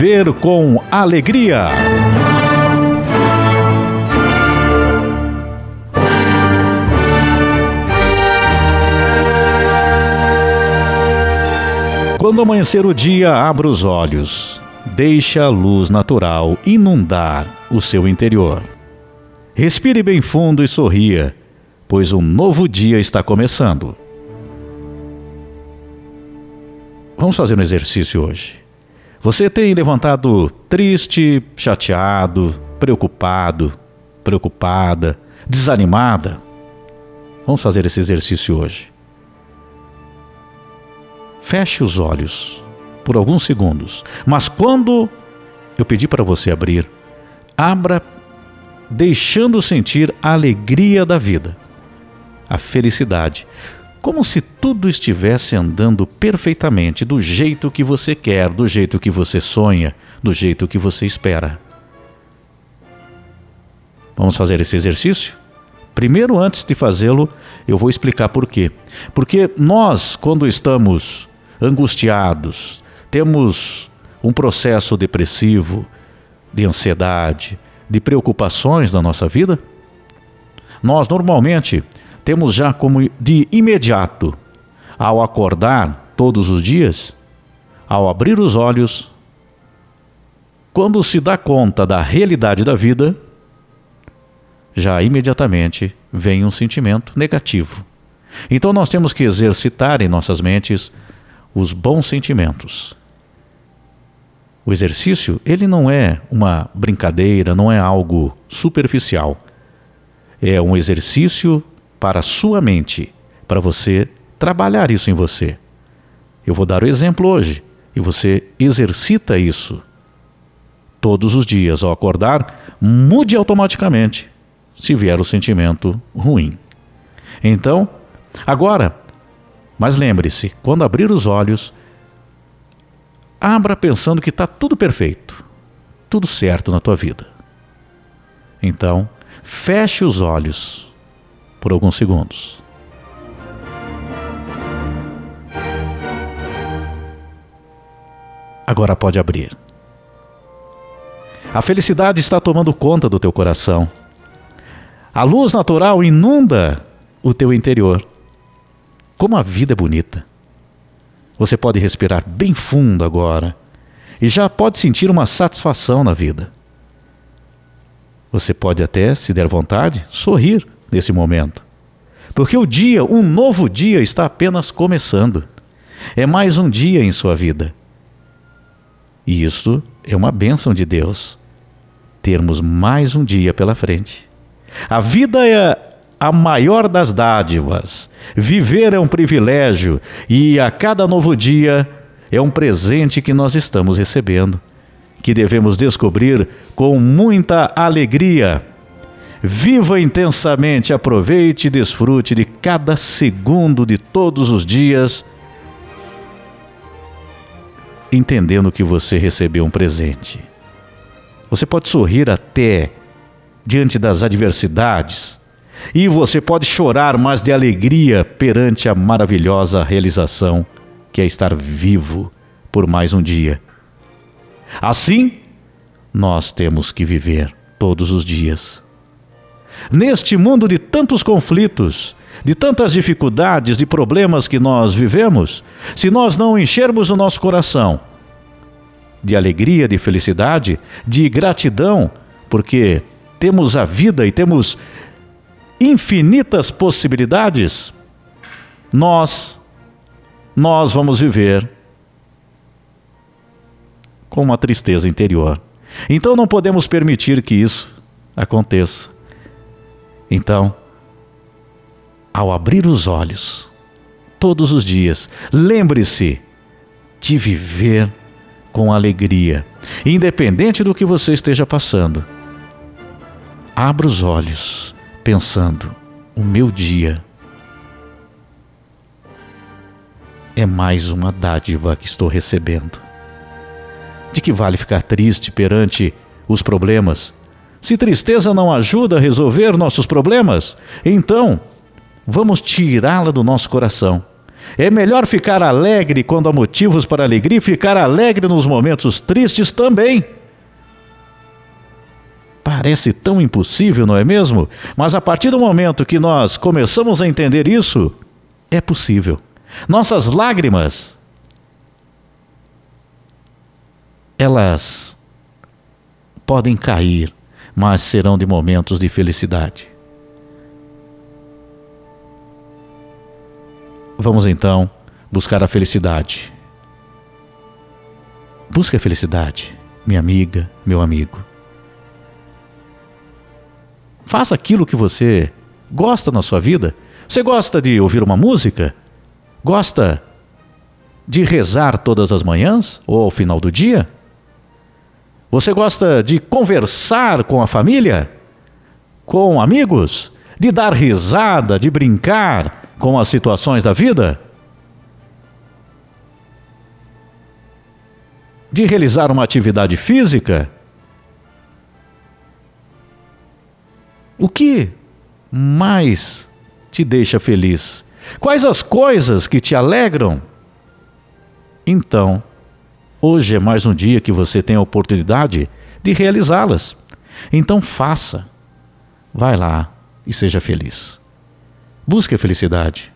viver com alegria. Quando amanhecer o dia, abra os olhos. Deixe a luz natural inundar o seu interior. Respire bem fundo e sorria, pois um novo dia está começando. Vamos fazer um exercício hoje. Você tem levantado triste, chateado, preocupado, preocupada, desanimada? Vamos fazer esse exercício hoje. Feche os olhos por alguns segundos, mas quando eu pedir para você abrir, abra deixando sentir a alegria da vida, a felicidade, como se tudo estivesse andando perfeitamente do jeito que você quer, do jeito que você sonha, do jeito que você espera. Vamos fazer esse exercício? Primeiro, antes de fazê-lo, eu vou explicar por quê. Porque nós, quando estamos angustiados, temos um processo depressivo, de ansiedade, de preocupações na nossa vida, nós normalmente temos já como de imediato, ao acordar todos os dias, ao abrir os olhos, quando se dá conta da realidade da vida, já imediatamente vem um sentimento negativo. Então nós temos que exercitar em nossas mentes os bons sentimentos. O exercício, ele não é uma brincadeira, não é algo superficial. É um exercício para a sua mente, para você trabalhar isso em você. Eu vou dar o exemplo hoje e você exercita isso. Todos os dias ao acordar, mude automaticamente se vier o sentimento ruim. Então, agora mas lembre-se, quando abrir os olhos, abra pensando que está tudo perfeito, tudo certo na tua vida. Então, feche os olhos por alguns segundos. Agora pode abrir. A felicidade está tomando conta do teu coração. A luz natural inunda o teu interior. Como a vida é bonita. Você pode respirar bem fundo agora e já pode sentir uma satisfação na vida. Você pode até, se der vontade, sorrir nesse momento. Porque o dia, um novo dia, está apenas começando. É mais um dia em sua vida. E isso é uma bênção de Deus. Termos mais um dia pela frente. A vida é a maior das dádivas. Viver é um privilégio e a cada novo dia é um presente que nós estamos recebendo, que devemos descobrir com muita alegria. Viva intensamente, aproveite e desfrute de cada segundo de todos os dias, entendendo que você recebeu um presente. Você pode sorrir até diante das adversidades, e você pode chorar, mas de alegria perante a maravilhosa realização que é estar vivo por mais um dia. Assim, nós temos que viver todos os dias. Neste mundo de tantos conflitos, de tantas dificuldades, de problemas que nós vivemos, se nós não enchermos o nosso coração de alegria, de felicidade, de gratidão, porque temos a vida e temos infinitas possibilidades, nós nós vamos viver com uma tristeza interior. Então não podemos permitir que isso aconteça. Então, ao abrir os olhos, todos os dias, lembre-se de viver com alegria, independente do que você esteja passando. Abra os olhos pensando: o meu dia é mais uma dádiva que estou recebendo. De que vale ficar triste perante os problemas? Se tristeza não ajuda a resolver nossos problemas, então vamos tirá-la do nosso coração. É melhor ficar alegre quando há motivos para alegria e ficar alegre nos momentos tristes também. Parece tão impossível, não é mesmo? Mas a partir do momento que nós começamos a entender isso, é possível. Nossas lágrimas, elas podem cair, mas serão de momentos de felicidade. Vamos então buscar a felicidade. Busque a felicidade, minha amiga, meu amigo. Faça aquilo que você gosta na sua vida. Você gosta de ouvir uma música? Gosta de rezar todas as manhãs ou ao final do dia? Você gosta de conversar com a família? Com amigos? De dar risada, de brincar com as situações da vida? De realizar uma atividade física? O que mais te deixa feliz? Quais as coisas que te alegram? Então, hoje é mais um dia que você tem a oportunidade de realizá-las. Então faça. Vai lá e seja feliz. Busque a felicidade.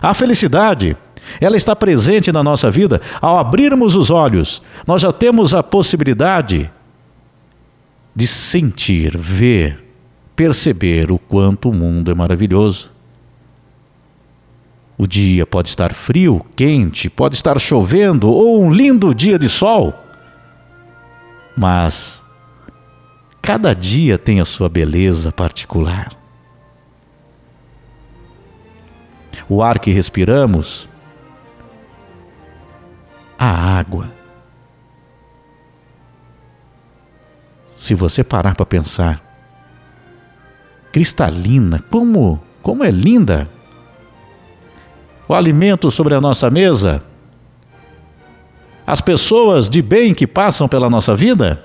A felicidade, ela está presente na nossa vida ao abrirmos os olhos. Nós já temos a possibilidade de sentir, ver, perceber o quanto o mundo é maravilhoso. O dia pode estar frio, quente, pode estar chovendo ou um lindo dia de sol. Mas cada dia tem a sua beleza particular. O ar que respiramos, a água. Se você parar para pensar, cristalina, como, como é linda. O alimento sobre a nossa mesa, as pessoas de bem que passam pela nossa vida.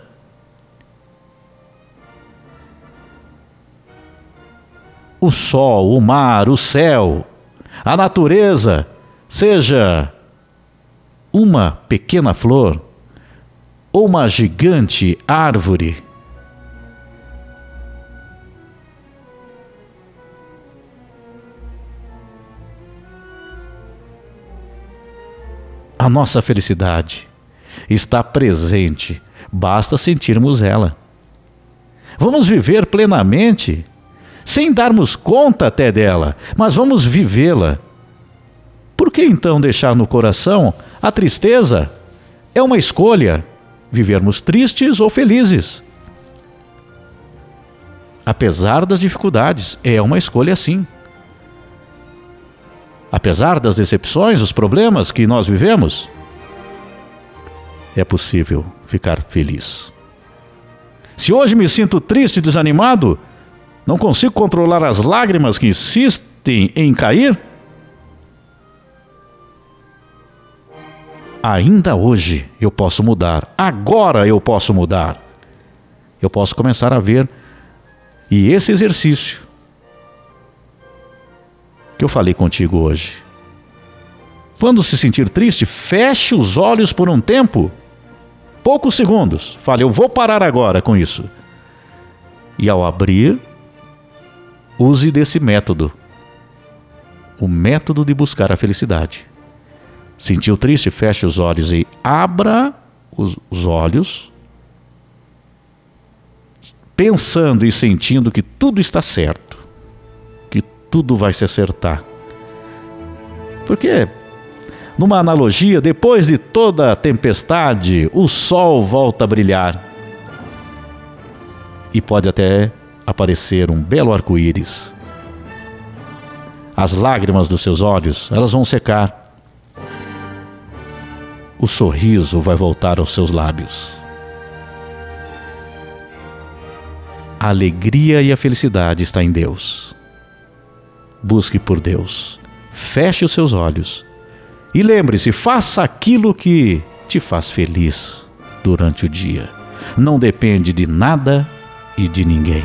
O sol, o mar, o céu, a natureza, seja uma pequena flor ou uma gigante árvore A nossa felicidade está presente, basta sentirmos ela. Vamos viver plenamente, sem darmos conta até dela, mas vamos vivê-la. Por que então deixar no coração a tristeza? É uma escolha, vivermos tristes ou felizes. Apesar das dificuldades, é uma escolha sim. Apesar das decepções, os problemas que nós vivemos, é possível ficar feliz. Se hoje me sinto triste e desanimado, não consigo controlar as lágrimas que insistem em cair, ainda hoje eu posso mudar, agora eu posso mudar. Eu posso começar a ver, e esse exercício que eu falei contigo hoje. Quando se sentir triste, feche os olhos por um tempo, poucos segundos. Fale, eu vou parar agora com isso. E ao abrir, use desse método. O método de buscar a felicidade. Sentiu triste? Feche os olhos e abra os, os olhos, pensando e sentindo que tudo está certo tudo vai se acertar. Porque, numa analogia, depois de toda tempestade, o sol volta a brilhar. E pode até aparecer um belo arco-íris. As lágrimas dos seus olhos, elas vão secar. O sorriso vai voltar aos seus lábios. A alegria e a felicidade está em Deus. Busque por Deus. Feche os seus olhos. E lembre-se, faça aquilo que te faz feliz durante o dia. Não depende de nada e de ninguém.